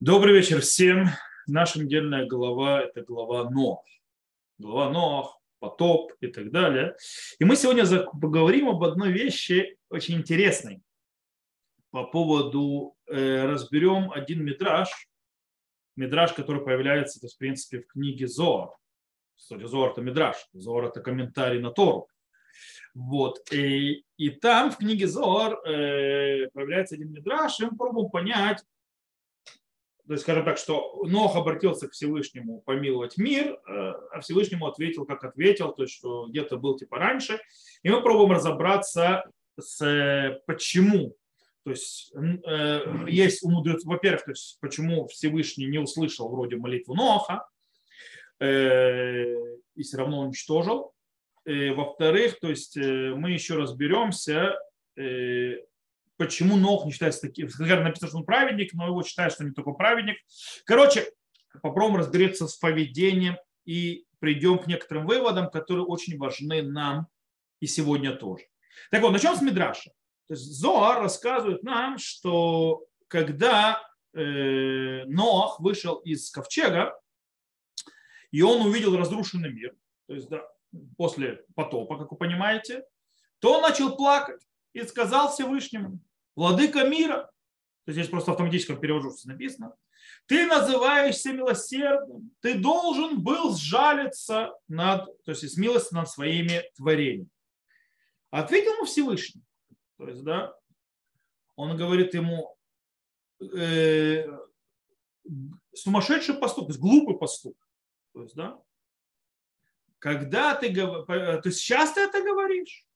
Добрый вечер всем. Наша недельная глава – это глава Ноах. Глава Ноах, потоп и так далее. И мы сегодня поговорим об одной вещи очень интересной. По поводу, э, разберем один мидраж, мидраж, который появляется, то в принципе, в книге Зоар. Кстати, Зоар – это мидраж, Зоар – это комментарий на Тору. Вот. И, и там в книге Зоар э, появляется один мидраж, и мы пробуем понять, то есть, скажем так, что Нох обратился к Всевышнему помиловать мир, э, а Всевышнему ответил, как ответил, то есть, что где-то был типа раньше. И мы пробуем разобраться с э, почему. То есть, э, есть у во-первых, то есть, почему Всевышний не услышал вроде молитву Ноха и все равно уничтожил. Во-вторых, то есть мы еще разберемся, почему Нох не считается таким. Скажем, написано, что он праведник, но его считают, что не такой праведник. Короче, попробуем разберется с поведением и придем к некоторым выводам, которые очень важны нам и сегодня тоже. Так вот, начнем с Мидраша. То есть Зоар рассказывает нам, что когда э, Ноах вышел из ковчега, и он увидел разрушенный мир, то есть да, после потопа, как вы понимаете, то он начал плакать и сказал Всевышнему, владыка мира, то здесь просто в автоматическом переводе написано, ты называешься милосердным, ты должен был сжалиться над, то есть смилость над своими творениями. Ответил ему Всевышний. То есть, да, он говорит ему, э, сумасшедший поступок, глупый поступок. То есть, да, когда ты, то есть сейчас ты это говоришь,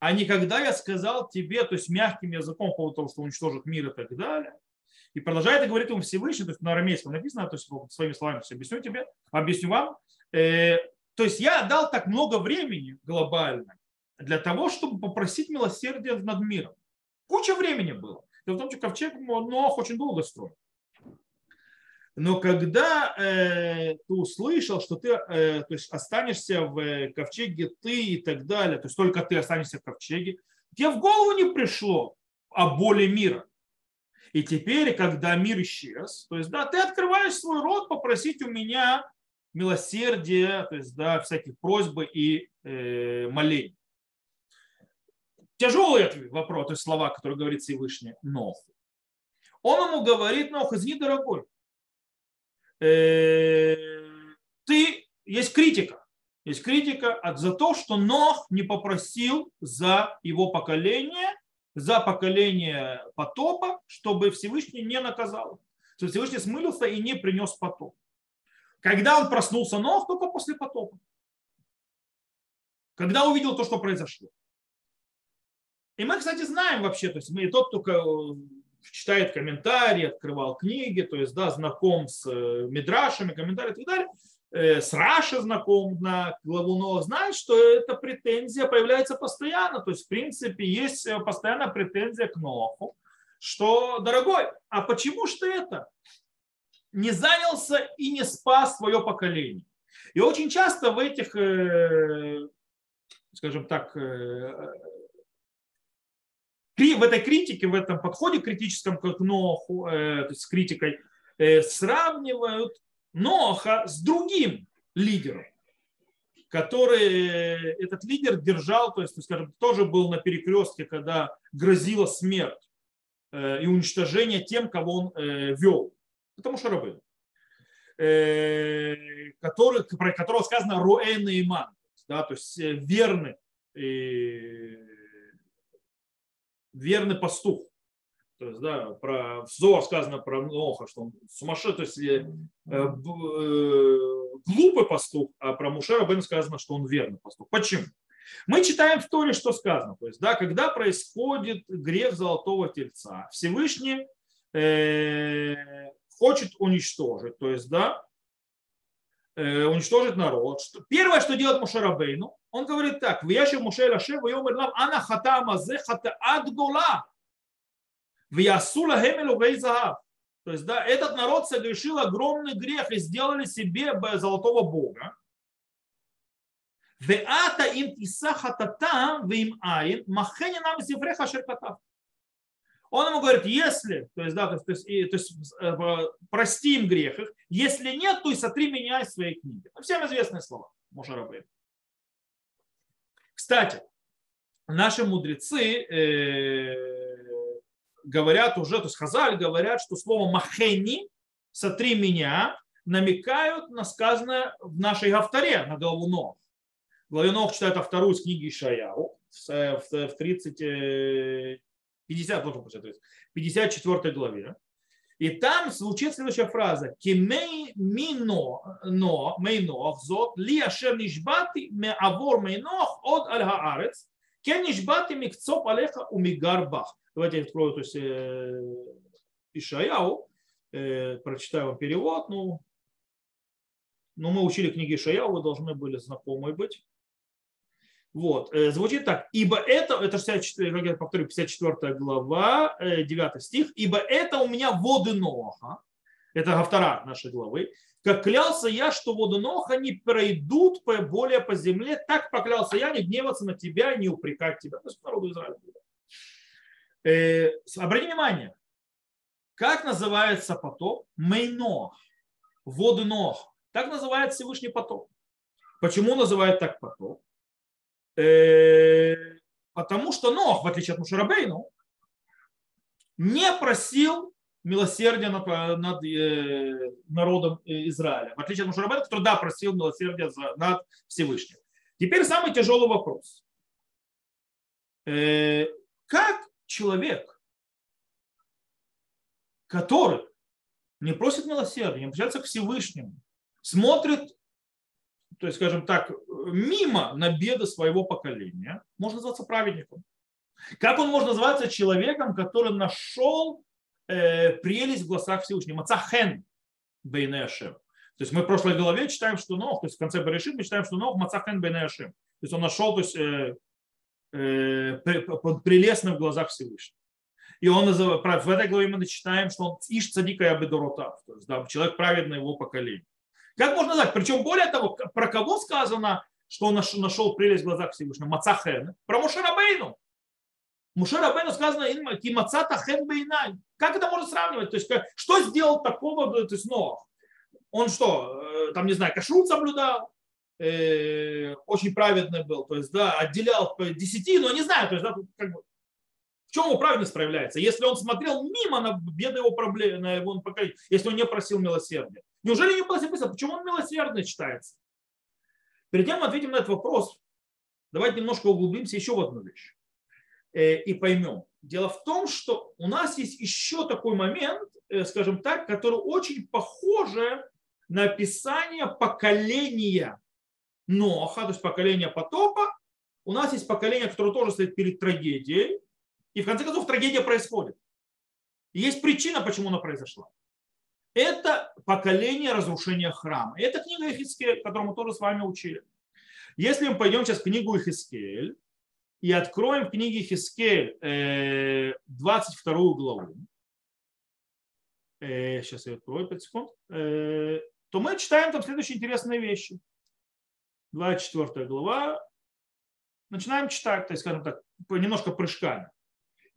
а не когда я сказал тебе, то есть мягким языком по поводу того, что уничтожит мир и так далее. И продолжает и говорит ему Всевышний, то есть на арамейском написано, то есть своими словами все объясню тебе, объясню вам. Э, то есть я дал так много времени глобально для того, чтобы попросить милосердия над миром. Куча времени было. Дело в том, что ковчег Ноах очень долго строил. Но когда э, ты услышал, что ты э, то есть останешься в э, ковчеге ты и так далее, то есть только ты останешься в ковчеге, тебе в голову не пришло о боли мира. И теперь, когда мир исчез, то есть, да, ты открываешь свой рот попросить у меня милосердия, то есть, да, всяких просьбы и э, молений. Тяжелый вопрос, то есть слова, которые говорит Всевышний Ноху. Он ему говорит, Нох, извини, дорогой, ты, есть критика. Есть критика за то, что Нох не попросил за его поколение, за поколение потопа, чтобы Всевышний не наказал. Что Всевышний смылился и не принес потоп. Когда он проснулся Нох, только после потопа. Когда увидел то, что произошло. И мы, кстати, знаем вообще, то есть мы тот, кто читает комментарии, открывал книги, то есть, да, знаком с э, мидрашами, комментариями и так далее, э, с Раши знаком на главу Ноа, знает, что эта претензия появляется постоянно. То есть, в принципе, есть э, постоянная претензия к Ноху, что, дорогой, а почему ж ты это не занялся и не спас свое поколение? И очень часто в этих, скажем так, в этой критике, в этом подходе критическом к Ноху, э, то с критикой, э, сравнивают Ноха с другим лидером, который э, этот лидер держал, то есть, скажем, тоже был на перекрестке, когда грозила смерть и уничтожение тем, кого он вел. Потому что рабы. Который, про которого сказано Руэн и Иман, да, то есть верный верный пастух. То есть, да, про, в Зоар сказано про Ноха, что он сумасшедший, то есть э, э, глупый пастух, а про Мушера Бен сказано, что он верный пастух. Почему? Мы читаем в Торе, что сказано. То есть, да, когда происходит грех золотого тельца, Всевышний э, хочет уничтожить, то есть, да, э, уничтожить народ. Что, первое, что делает Мушарабейну, он говорит так, в Яшев Муше Лаше, в Йомер Лам, Ана хата мазе хата адгула, в Ясула Хемелу Гейзахав. То есть, да, этот народ совершил огромный грех и сделали себе золотого бога. Веата им тиса хатата вим айн махени нам зевреха шеркатав. Он ему говорит, если, то есть, да, то есть, и, то есть э, прости им грех их, если нет, то и сотри меня из своей книги. Ну, всем известные слова Мушарабейн. Кстати, наши мудрецы э, говорят уже, то есть Хазаль говорят, что слово махени, сотри меня, намекают на сказанное в нашей авторе, на главу Нох. Главе Нох читает вторую из книги Ишаяу в 30, 50, должен быть, 54 главе. И там звучит следующая фраза. Кимей мино, но, мейнох, зот, ли ашер нишбати ме авор мейнох от аль хаарец, кен нишбати микцоп алеха у мигарбах. Давайте я открою, то есть э, Ишаяу, э, прочитаю вам перевод, ну, ну, мы учили книги Ишаяу, вы должны были знакомы быть. Вот. Э, звучит так. Ибо это, это 64, как я повторю, 54 глава, 9 э, стих. Ибо это у меня воды Ноха. Это автора нашей главы. Как клялся я, что воды Ноха не пройдут более по земле, так поклялся я не гневаться на тебя, не упрекать тебя. То есть народу Израиля. Э, обрати внимание, как называется потоп? Мейно. Воды Нох. Так называется Всевышний потоп. Почему называют так потоп? Э, потому что Нох, в отличие от Мушарабейну, не просил милосердия над, э, народом Израиля. В отличие от Мушарабейна, который, да, просил милосердия над Всевышним. Теперь самый тяжелый вопрос. Э, как человек, который не просит милосердия, не обращается к Всевышнему, смотрит то есть, скажем так, мимо на беды своего поколения, можно называться праведником. Как он может называться человеком, который нашел э, прелесть в глазах Всевышнего? Мацахен бейнешем. То есть мы в прошлой главе читаем, что Нох, то есть в конце Берешит мы читаем, что Нох Мацахен бейнешем. То есть он нашел то есть, э, э, прелестным в глазах Всевышнего. И он называет, в этой главе мы читаем, что он иш цадика и абедоротав, то есть да, человек праведный его поколения. Как можно знать? Причем более того, про кого сказано, что он нашел прелесть в глазах Всевышнего? Мацахен. Про Мушарабейну. Мушарабейну сказано Кимацата хен бейнай. Как это можно сравнивать? То есть, что сделал такого, то есть, Ноах? Он что, э, там, не знаю, кашрут соблюдал, э, очень праведный был, то есть, да, отделял по десяти, но не знаю, то есть, да, как бы, в чем его праведность проявляется? Если он смотрел мимо на беды его проблемы, на его поколение, если он не просил милосердия. Неужели не было записано? Почему он милосердный считается? Перед тем, мы ответим на этот вопрос, давайте немножко углубимся еще в одну вещь э, и поймем. Дело в том, что у нас есть еще такой момент, э, скажем так, который очень похоже на описание поколения Ноха, то есть поколения потопа. У нас есть поколение, которое тоже стоит перед трагедией, и в конце концов трагедия происходит. И есть причина, почему она произошла. Это поколение разрушения храма. Это книга Ихискель, которую мы тоже с вами учили. Если мы пойдем сейчас в книгу Ихискель и откроем в книге Ихискель 22 э, главу, сейчас э, я открою 5 секунд, э, то мы читаем там следующие интересные вещи. 24 глава. Начинаем читать, то есть, скажем так, немножко прыжками.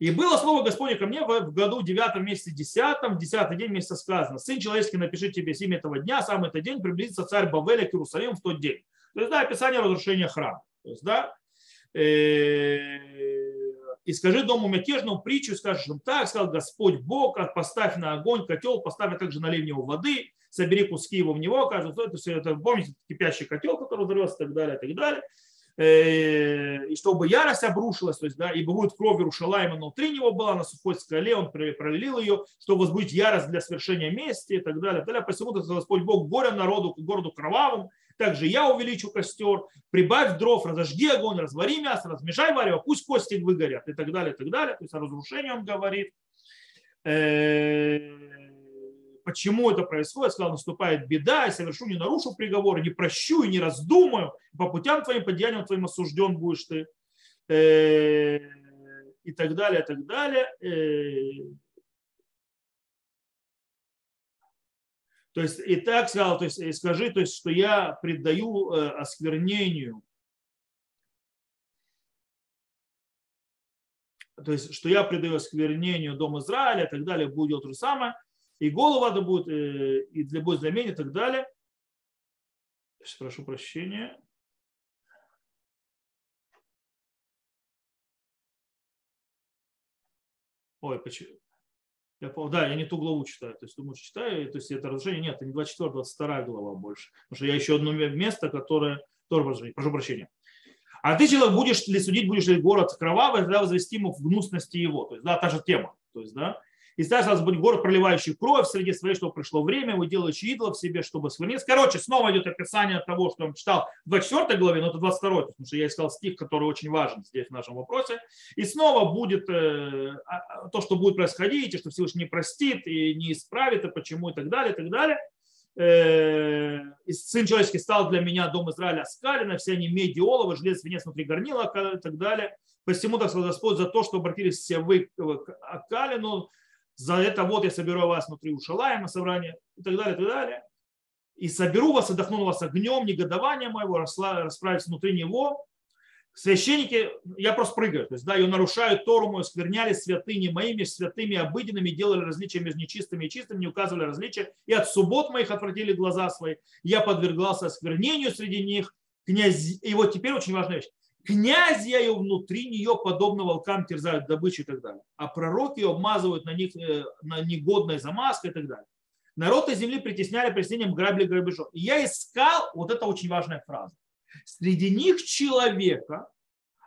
И было слово Господне ко мне в году девятом месяце десятом, в десятый день месяца сказано, сын человеческий, напиши тебе имя этого дня, сам этот день приблизится царь Бавеля к Иерусалиму в тот день. То есть, да, описание разрушения храма. То есть, да, э, и скажи дому мятежному притчу, скажешь им так, сказал Господь Бог, поставь на огонь котел, поставь также налей в воды, собери куски его в него, кажется, это, это помните, кипящий котел, который взорвется и так далее, и так далее. Э, и чтобы ярость обрушилась, то есть, да, ибо будет кровь Иерушалайма внутри него была, на сухой скале он пролил ее, чтобы возбудить ярость для свершения мести и так далее. Далее посему ты Господь Бог горе народу, городу кровавым, также я увеличу костер, прибавь дров, разожги огонь, развари мясо, размешай варево, пусть кости выгорят и так далее, и так далее. То есть о разрушении он говорит. Почему это происходит, сказал, наступает беда, я совершу, не нарушу приговор, не прощу и не раздумаю, по путям твоим, по деяниям твоим осужден будешь ты, э, и так далее, и так далее. Э. То есть и так сказал, то есть скажи, то есть, что я предаю э, осквернению то есть, что я предаю сквернению Дом Израиля и так далее, будет то же самое, и голову это будет, э, и для будет знамение и так далее. Прошу прощения. Ой, почему? Я, да, я не ту главу читаю. То есть, думаю, читаю, то есть это разрешение. Нет, это не 24, 22 глава больше. Потому что я еще одно место, которое тоже разрешение. Прошу прощения. А ты человек будешь ли судить, будешь ли город кровавый, тогда возвести ему в гнусности его. То есть, да, та же тема. То есть, да, и ставишь вас будет город, проливающий кровь среди своей, чтобы пришло время, вы делаете идолов себе, чтобы склониться. Короче, снова идет описание того, что он читал в 24 главе, но это 22, потому что я искал стих, который очень важен здесь в нашем вопросе. И снова будет э, а, а, то, что будет происходить, и что Всевышний не простит, и не исправит, и почему, и так далее, и так далее. Э, сын человеческий стал для меня дом Израиля оскалена, все они меди, олово, желез, венец внутри горнила и так далее. Посему, так сказал Господь, за то, что обратились все вы к Акалину, за это вот я соберу вас внутри Ушалаема собрания и так далее, и так далее. И соберу вас, отдохну вас огнем, негодования моего, расправиться внутри него. Священники, я просто прыгаю, то есть, да, ее нарушают Тору мою, скверняли святыни моими, святыми обыденными, делали различия между нечистыми и чистыми, не указывали различия, и от суббот моих отвратили глаза свои. Я подвергался осквернению среди них. Князь, и вот теперь очень важная вещь князь ее внутри нее, подобно волкам, терзают добычу и так далее. А пророки ее обмазывают на них э, на негодной замазкой и так далее. Народ из земли притесняли преступлением грабли грабежом. И я искал, вот это очень важная фраза, среди них человека,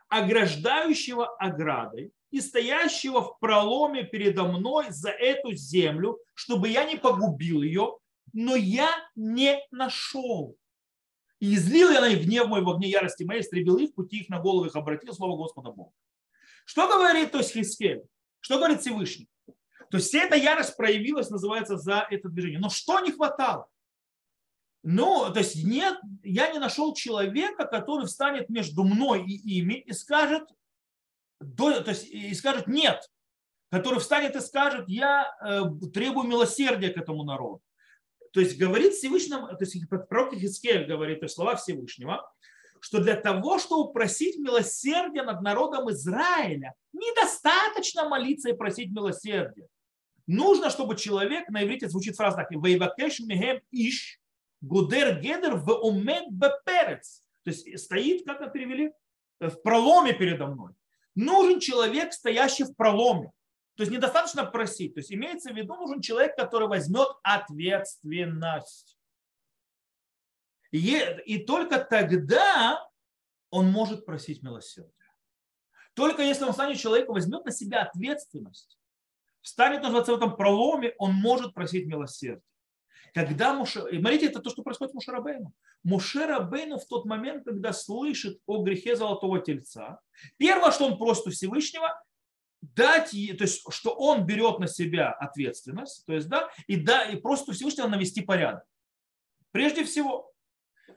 ограждающего оградой и стоящего в проломе передо мной за эту землю, чтобы я не погубил ее, но я не нашел. И излил я на них гнев мой в огне ярости моей, истребил их, пути их на голову их обратил, слово Господа Бога. Что говорит то есть Хискель? Что говорит Всевышний? То есть вся эта ярость проявилась, называется, за это движение. Но что не хватало? Ну, то есть нет, я не нашел человека, который встанет между мной и ими и скажет, то есть, и скажет нет, который встанет и скажет, я э, требую милосердия к этому народу. То есть говорит Всевышнему, то есть пророк Хискель говорит, то есть слова Всевышнего, что для того, чтобы просить милосердия над народом Израиля, недостаточно молиться и просить милосердия. Нужно, чтобы человек, на иврите звучит фраза так, «Вейвакеш мехем иш, гудер гедер в умед беперец». То есть стоит, как мы перевели, в проломе передо мной. Нужен человек, стоящий в проломе. То есть недостаточно просить. То есть имеется в виду, нужен человек, который возьмет ответственность. И, и только тогда он может просить милосердия. Только если он станет человеком, возьмет на себя ответственность, станет называться в этом проломе, он может просить милосердия. Когда Муше... И смотрите, это то, что происходит с Мушерабейну. Мушерабейну в тот момент, когда слышит о грехе золотого тельца, первое, что он просит у Всевышнего, дать, то есть, что он берет на себя ответственность, то есть, да, и, да, и просто Всевышнего навести порядок. Прежде всего.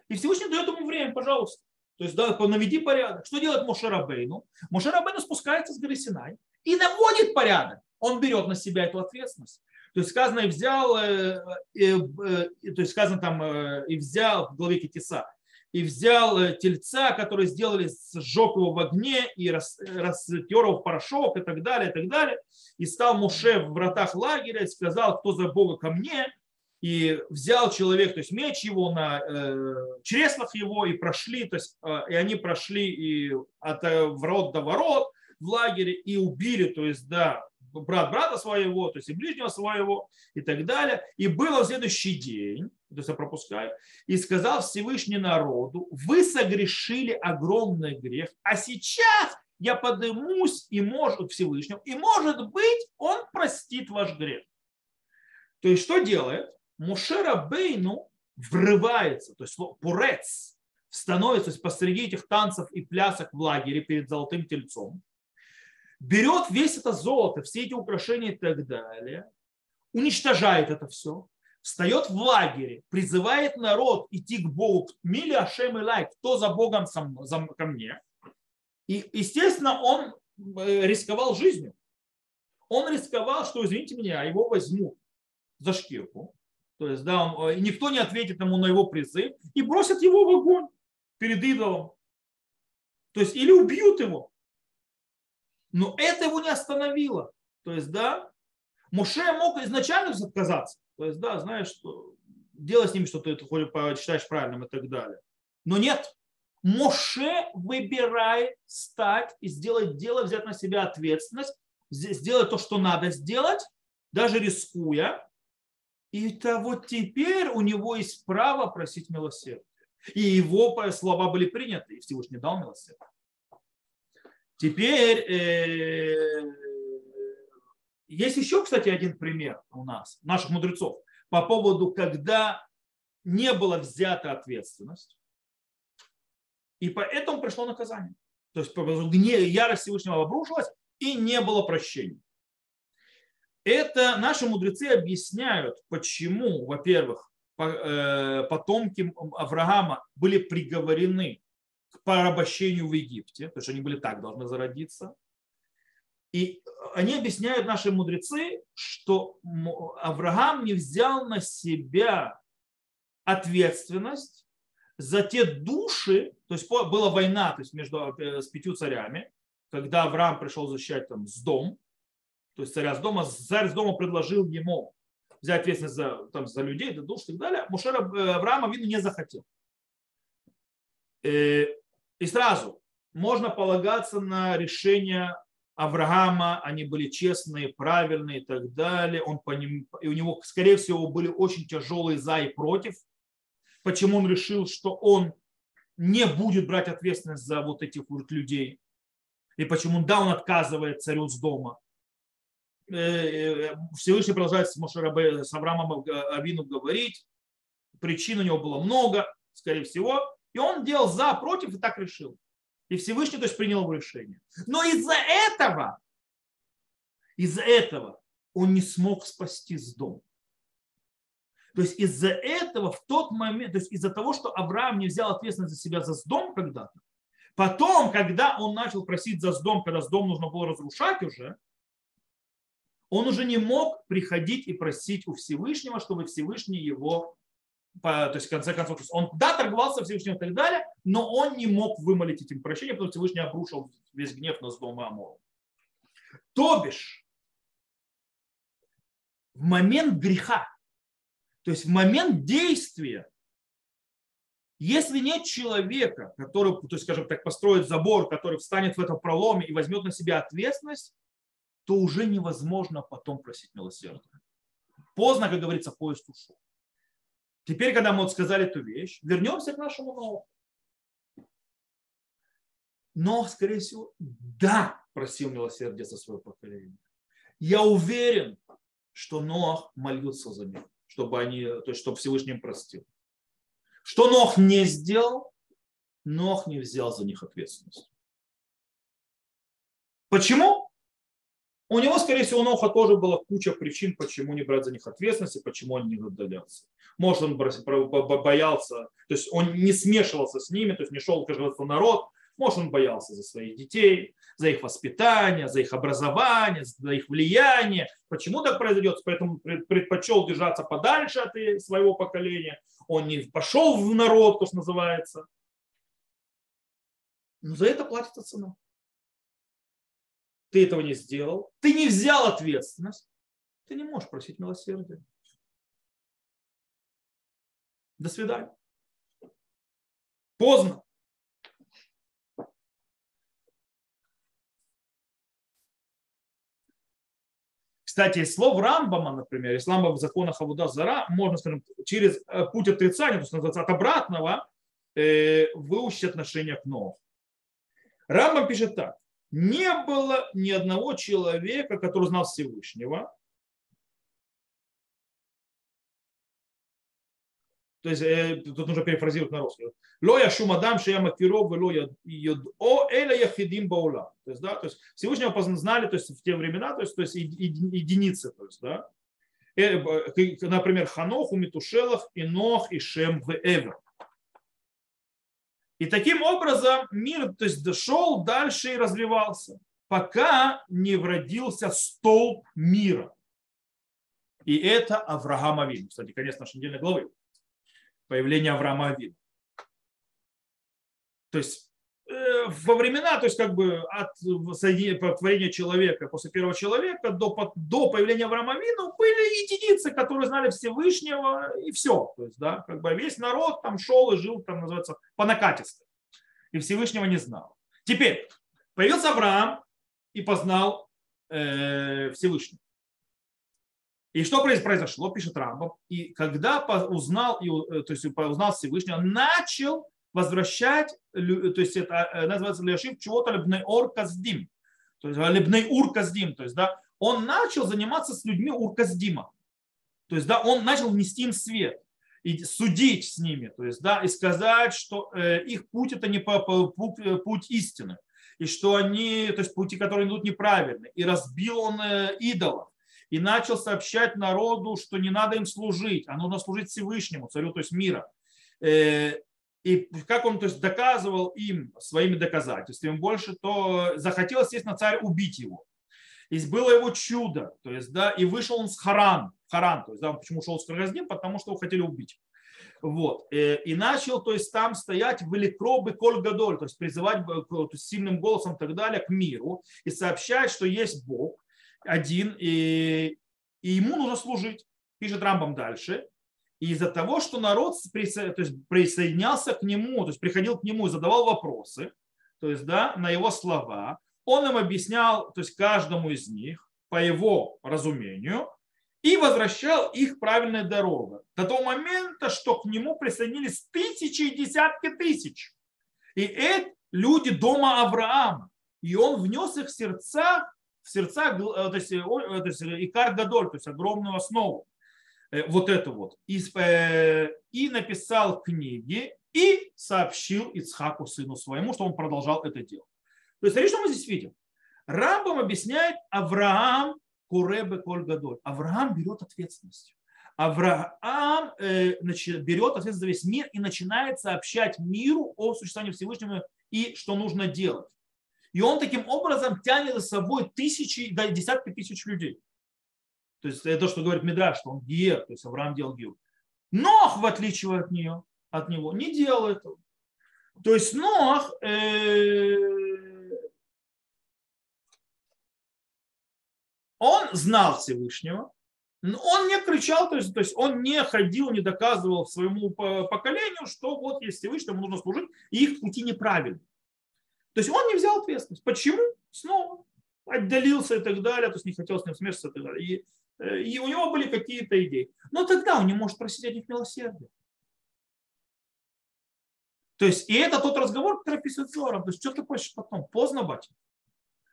И Всевышний дает ему время, пожалуйста. То есть, да, наведи порядок. Что делает Мошерабейну? Мошерабейну спускается с горы Синай и наводит порядок. Он берет на себя эту ответственность. То есть сказано и взял, э, э, э, то есть сказано там и взял в главе Китиса, и взял э, тельца, который сделали, сжег его в огне и растер его в порошок и так далее, и так далее. И стал Муше в вратах лагеря и сказал, кто за Бога ко мне. И взял человек, то есть меч его на э, чреслах его и прошли, то есть э, и они прошли и от э, ворот до ворот в лагере и убили, то есть да, брат брата своего, то есть и ближнего своего и так далее. И было в следующий день, то есть я пропускаю, и сказал Всевышний народу, вы согрешили огромный грех, а сейчас я подымусь и может Всевышнему, и может быть он простит ваш грех. То есть что делает? Мушера Бейну врывается, то есть пурец, становится то есть посреди этих танцев и плясок в лагере перед золотым тельцом, берет весь это золото, все эти украшения и так далее, уничтожает это все, встает в лагере, призывает народ идти к Богу, мили Ашем и лай, кто за Богом сам, за, ко мне. И, естественно, он э, рисковал жизнью. Он рисковал, что, извините меня, его возьмут за шкирку. То есть, да, он, э, никто не ответит ему на его призыв и бросят его в огонь перед идолом. То есть, или убьют его. Но это его не остановило. То есть, да, Моше мог изначально отказаться. То есть, да, знаешь, что делай с ними, что ты считаешь правильным и так далее. Но нет. Моше выбирает стать и сделать дело, взять на себя ответственность, сделать то, что надо сделать, даже рискуя. И то вот теперь у него есть право просить милосердия. И его слова были приняты, и Всевышний дал милосердие. Теперь э, есть еще, кстати, один пример у нас, наших мудрецов, по поводу, когда не была взята ответственность, и поэтому пришло наказание. То есть гнев, ярость Всевышнего обрушилась, и не было прощения. Это наши мудрецы объясняют, почему, во-первых, э, потомки Авраама были приговорены к порабощению в Египте, то есть они были так должны зародиться. И они объясняют, наши мудрецы, что Авраам не взял на себя ответственность за те души, то есть была война то есть между э, с пятью царями, когда Авраам пришел защищать там с дом, то есть царя с дома, царь с дома предложил ему взять ответственность за, там, за людей, за душ и так далее, Мушера э, Авраама, видно, не захотел. Э, и сразу можно полагаться на решение Авраама, они были честные, правильные и так далее. Он по ним, и у него, скорее всего, были очень тяжелые за и против. Почему он решил, что он не будет брать ответственность за вот этих вот людей. И почему, да, он отказывает царю с дома. Э, э, Всевышний продолжает с, Мошерабе, с Авраамом Авину говорить. Причин у него было много, скорее всего. И он делал за, против и так решил. И Всевышний, то есть, принял его решение. Но из-за этого, из-за этого он не смог спасти с дома. То есть из-за этого в тот момент, то есть из-за того, что Авраам не взял ответственность за себя за сдом когда-то, потом, когда он начал просить за сдом, когда сдом нужно было разрушать уже, он уже не мог приходить и просить у Всевышнего, чтобы Всевышний его то есть в конце концов, он да, торговался Всевышним и так далее, но он не мог вымолить этим прощение, потому что Всевышний обрушил весь гнев на Сдом и Амор. То бишь, в момент греха, то есть в момент действия, если нет человека, который, то есть, скажем так, построит забор, который встанет в этом проломе и возьмет на себя ответственность, то уже невозможно потом просить милосердия. Поздно, как говорится, поезд ушел. Теперь, когда мы вот сказали эту вещь, вернемся к нашему Ноху. Но, скорее всего, да, просил милосердия за свое поколение. Я уверен, что Нох молился за них, чтобы они, то есть, чтобы Всевышний простил. Что Нох не сделал? Нох не взял за них ответственность. Почему? У него, скорее всего, Ноха тоже была куча причин, почему не брать за них ответственность и почему он не отдалялся. Может, он боялся, то есть он не смешивался с ними, то есть не шел в народ, может, он боялся за своих детей, за их воспитание, за их образование, за их влияние. Почему так произойдет? Поэтому предпочел держаться подальше от своего поколения. Он не пошел в народ, то, что называется. Но за это платится цена ты этого не сделал, ты не взял ответственность, ты не можешь просить милосердия. До свидания. Поздно. Кстати, из слов Рамбама, например, из Рамбама в законах Авуда Зара, можно, скажем, через э, путь отрицания, то есть называется от обратного, э, выучить отношение к Ноху. Рамбам пишет так не было ни одного человека, который знал Всевышнего. То есть э, тут нужно перефразировать на русский. Ло я шумадам шея макиров, ло о эля яхидим баула. То есть, да, то есть Всевышнего знали то есть, в те времена, то есть, то есть единицы. То есть, да. Э, например, Ханоху, Метушелах, Инох и Шем в Эвер. И таким образом мир то есть, дошел дальше и развивался, пока не вродился столб мира. И это Авраам Авин. Кстати, конец нашей недельной главы. Появление Авраама Авин. То есть во времена, то есть как бы от творения человека, после первого человека до, до появления Авраама Вину были единицы, которые знали Всевышнего и все. То есть, да, как бы весь народ там шел и жил, там называется, по накатистой. И Всевышнего не знал. Теперь появился Авраам и познал э, Всевышнего. И что произошло, пишет Рамбов. И когда узнал, э, то есть узнал Всевышнего, начал возвращать, то есть это э, называется лешив чего-то лебней ор каздим, то есть лебней ур каздим, то есть да, он начал заниматься с людьми ур каздима, то есть да, он начал нести им свет и судить с ними, то есть да, и сказать, что э, их путь это не путь, э, истины, и что они, то есть пути, которые идут неправильно, и разбил он идолов, и начал сообщать народу, что не надо им служить, а нужно служить Всевышнему, царю, то есть мира. И как он то есть, доказывал им своими доказательствами больше, то захотел, естественно, царь убить его. И было его чудо, то есть, да, и вышел он с Харан, Харан, то есть, да, почему ушел с Каргаздим, потому что его хотели убить. Вот. Э, и начал, то есть, там стоять великробы коль гадоль, то есть, призывать то есть, сильным голосом и так далее к миру и сообщать, что есть Бог один, и, и ему нужно служить. Пишет Рамбам дальше. И из-за того, что народ присоединялся к нему, то есть приходил к нему и задавал вопросы, то есть да, на его слова, он им объяснял, то есть каждому из них по его разумению, и возвращал их правильная дорога. До того момента, что к нему присоединились тысячи и десятки тысяч. И это люди дома Авраама. И он внес их в сердца, в сердца, э, то есть, э, то есть Икар Гадоль, то есть огромную основу. Э, вот это вот. И, э, и написал книги и сообщил Ицхаку, сыну своему, что он продолжал это делать. То есть, смотри, что мы здесь видим. Рамбам объясняет Авраам Куребе Коль Гадоль. Авраам берет ответственность. Авраам э, значит, берет ответственность за весь мир и начинает сообщать миру о существовании Всевышнего и что нужно делать. И он таким образом тянет за собой тысячи, да, десятки тысяч людей. То есть это то, что говорит Медраж, что он гиер, то есть Авраам делал гиер. Нох, в отличие от нее, от него, не делал этого. То есть Нох э, он знал Всевышнего, но он не кричал, то есть, то есть он не ходил, не доказывал своему поколению, что вот есть Всевышний, ему нужно служить, и их пути неправильны. То есть он не взял ответственность. Почему? Снова отдалился и так далее, то есть не хотел с ним смешиваться и так далее. И у него были какие-то идеи. Но тогда он не может просить от них милосердия. То есть, и это тот разговор, который описывает Зором. То есть, что ты хочешь потом? Поздно, батя.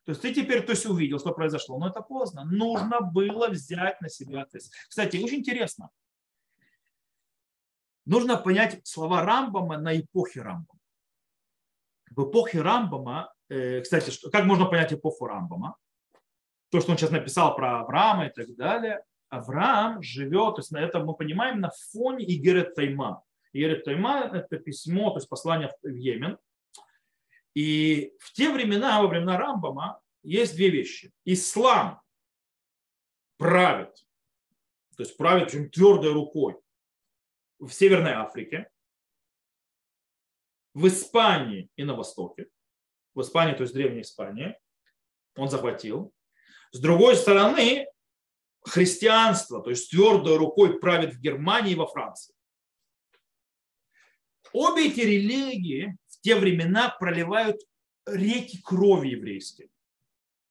То есть, ты теперь то есть, увидел, что произошло, но это поздно. Нужно было взять на себя ответственность. Кстати, очень интересно. Нужно понять слова Рамбама на эпохе Рамбама. В эпохе Рамбама, э, кстати, как можно понять эпоху Рамбама? То, что он сейчас написал про Авраама и так далее, Авраам живет, то есть на этом мы понимаем, на фоне Игерет Тайма. Игерет Тайма – это письмо, то есть послание в Йемен. И в те времена, во времена Рамбама, есть две вещи. Ислам правит, то есть правит причем твердой рукой в Северной Африке, в Испании и на Востоке. В Испании, то есть Древняя Испания, он захватил. С другой стороны, христианство, то есть твердой рукой правит в Германии и во Франции. Обе эти религии в те времена проливают реки крови еврейской.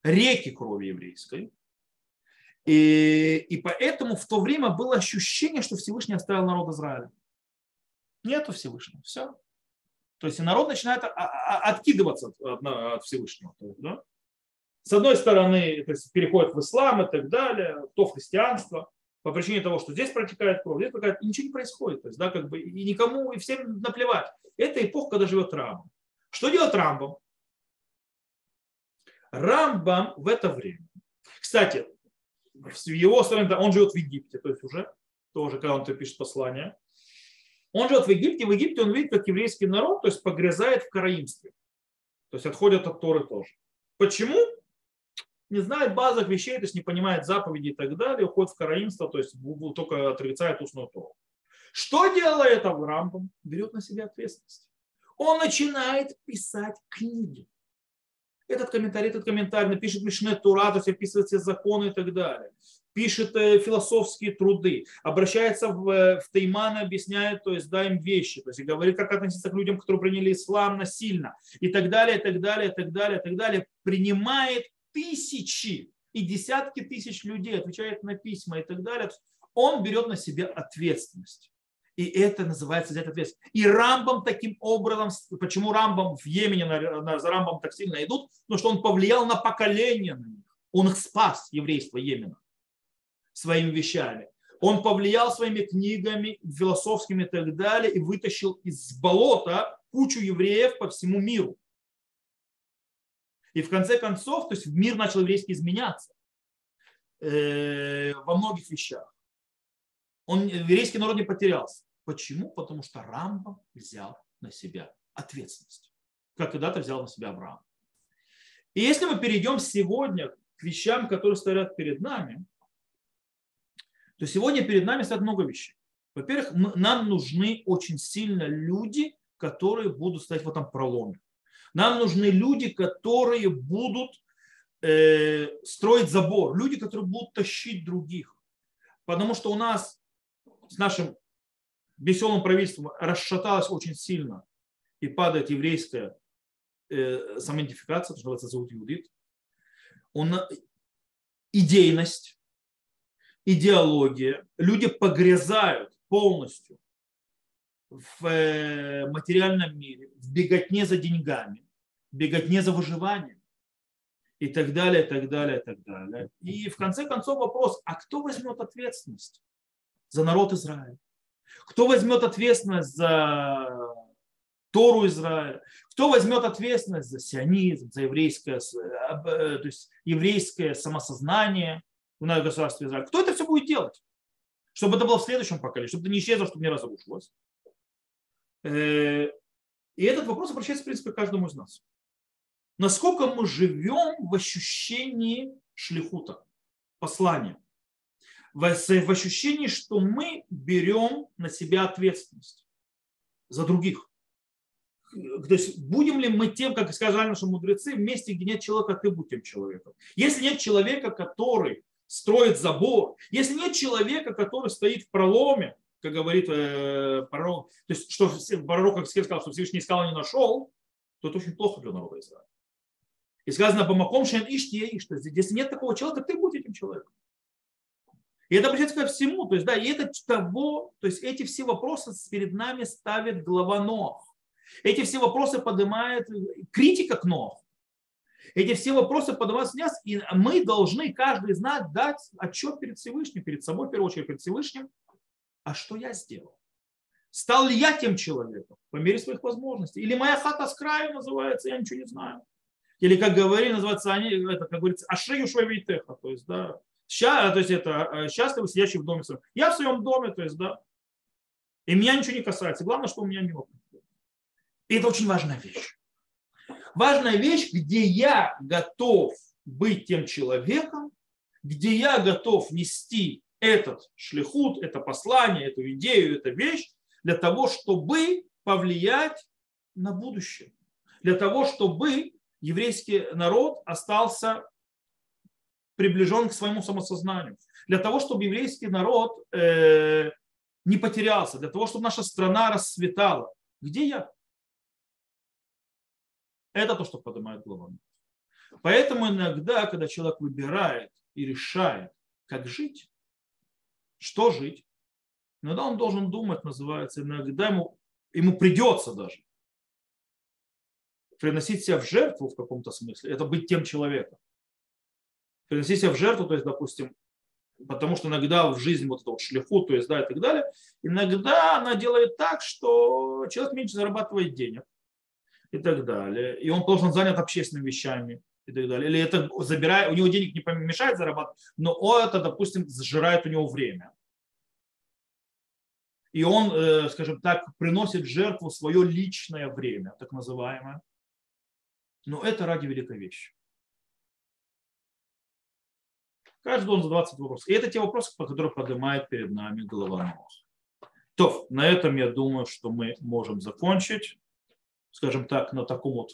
Реки крови еврейской. И, и поэтому в то время было ощущение, что Всевышний оставил народ Израиля. Нету Всевышнего. Все. То есть и народ начинает откидываться от, от Всевышнего. Да? С одной стороны, то есть переходит в ислам и так далее, то в христианство, по причине того, что здесь протекает кровь, здесь протекает, и ничего не происходит. То есть, да, как бы, и никому, и всем наплевать. Это эпоха, когда живет Рамбам. Что делает Рамбам? Рамбам в это время. Кстати, в его стороне, он живет в Египте, то есть уже, тоже, когда он пишет послание. Он живет в Египте, в Египте он видит, как еврейский народ, то есть погрязает в караимстве. То есть отходят от Торы тоже. Почему? Не знает базовых вещей, то есть не понимает заповеди и так далее, уходит в караимство, то есть только отрицает устную Тору. Что делает Авраам? Берет на себя ответственность. Он начинает писать книги. Этот комментарий, этот комментарий, напишет Мишне Тура, то есть описывает все законы и так далее. Пишет э, философские труды, обращается в, э, в Тайман, объясняет, то есть да, им вещи, то есть и говорит, как относиться к людям, которые приняли ислам насильно, и так далее, и так далее, и так далее, и так далее. Принимает тысячи и десятки тысяч людей, отвечает на письма и так далее. Он берет на себя ответственность. И это называется взять ответственность. И Рамбам таким образом, почему Рамбам в Йемене на, на, за Рамбам так сильно идут? Потому что он повлиял на поколение на них. Он их спас, еврейство Йемена, своими вещами. Он повлиял своими книгами, философскими и так далее, и вытащил из болота кучу евреев по всему миру. И в конце концов, то есть мир начал еврейский изменяться э, во многих вещах. Он, еврейский народ не потерялся. Почему? Потому что Рамбам взял на себя ответственность, как когда-то взял на себя Авраам. И если мы перейдем сегодня к вещам, которые стоят перед нами, то сегодня перед нами стоят много вещей. Во-первых, нам нужны очень сильно люди, которые будут стоять в этом проломе. Нам нужны люди, которые будут э, строить забор, люди, которые будут тащить других. Потому что у нас с нашим веселым правительством расшаталось очень сильно и падает еврейская э, самоидентификация, что называется зовут иудит, он, идейность, идеология, люди погрязают полностью в э, материальном мире, в беготне за деньгами, беготне за выживанием и так далее, так далее, так далее. И в конце концов вопрос, а кто возьмет ответственность за народ Израиля? Кто возьмет ответственность за Тору Израиля? Кто возьмет ответственность за сионизм, за еврейское, э, то есть еврейское самосознание в государстве Израиля? Кто это все будет делать? Чтобы это было в следующем поколении, чтобы это не исчезло, чтобы не разрушилось. Э, и этот вопрос обращается, в принципе, к каждому из нас. Насколько мы живем в ощущении шлихута, послания в ощущении, что мы берем на себя ответственность за других. То есть будем ли мы тем, как сказали наши мудрецы, в месте, где нет человека, ты будь тем человеком. Если нет человека, который строит забор, если нет человека, который стоит в проломе, как говорит э, пророк, то есть что пророк, как сказал, что Всевышний искал и не нашел, то это очень плохо для народа Израиля. И сказано, Бамаком Шен Иш, то есть если нет такого человека, ты будь этим человеком. И это обращается ко всему. То есть, да, и это того, то есть эти все вопросы перед нами ставит глава Нох. Эти все вопросы поднимает критика к Нох. Эти все вопросы поднимаются нас, и мы должны, каждый из нас, дать отчет перед Всевышним, перед собой, в первую очередь, перед Всевышним. А что я сделал? Стал ли я тем человеком по мере своих возможностей? Или моя хата с краю называется, я ничего не знаю. Или, как говорили, называется они, это, как говорится, ашею швавейтеха, то есть, да, Ща, то есть это э, счастливый, сидящий в доме своем. Я в своем доме, то есть, да. И меня ничего не касается. Главное, что у меня мимо И это очень важная вещь. Важная вещь, где я готов быть тем человеком, где я готов нести этот шлихут, это послание, эту идею, эту вещь для того, чтобы повлиять на будущее. Для того, чтобы еврейский народ остался приближен к своему самосознанию. Для того, чтобы еврейский народ э, не потерялся, для того, чтобы наша страна расцветала. Где я? Это то, что поднимает главу. Поэтому иногда, когда человек выбирает и решает, как жить, что жить, иногда он должен думать, называется, иногда ему, ему придется даже приносить себя в жертву в каком-то смысле, это быть тем человеком принести себя в жертву, то есть, допустим, потому что иногда в жизни вот это вот шлифу, то есть, да, и так далее, иногда она делает так, что человек меньше зарабатывает денег и так далее, и он должен занят общественными вещами и так далее, или это забирает, у него денег не помешает зарабатывать, но это, допустим, сжирает у него время. И он, э, скажем так, приносит жертву свое личное время, так называемое. Но это ради великой вещи. Каждый должен задаваться вопросом. И это те вопросы, которые поднимает перед нами голова То, на этом я думаю, что мы можем закончить. скажем так, на таком вот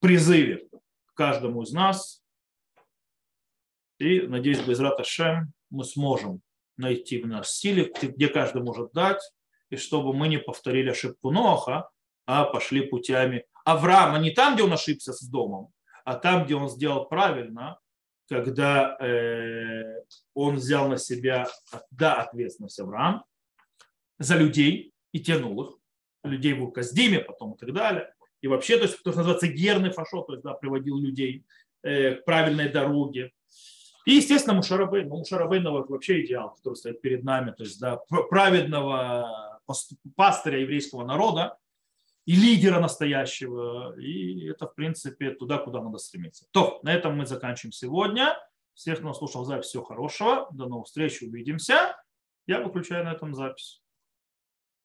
призыве к каждому из нас. И, надеюсь, без Раташем мы сможем найти в нас силе, где каждый может дать, и чтобы мы не повторили ошибку Ноха, а пошли путями Авраама не там, где он ошибся с домом, а там, где он сделал правильно, когда э, он взял на себя да, ответственность Авраам за людей и тянул их, людей в Указдиме потом и так далее. И вообще, то есть, то, что называется герный фашот, то есть, да, приводил людей э, к правильной дороге. И, естественно, Мушарабейн. Ну, Мушарабейн вообще идеал, который стоит перед нами, то есть, да, праведного пастыря еврейского народа и лидера настоящего. И это, в принципе, туда, куда надо стремиться. То, на этом мы заканчиваем сегодня. Всех, кто слушал запись, всего хорошего. До новых встреч, увидимся. Я выключаю на этом запись.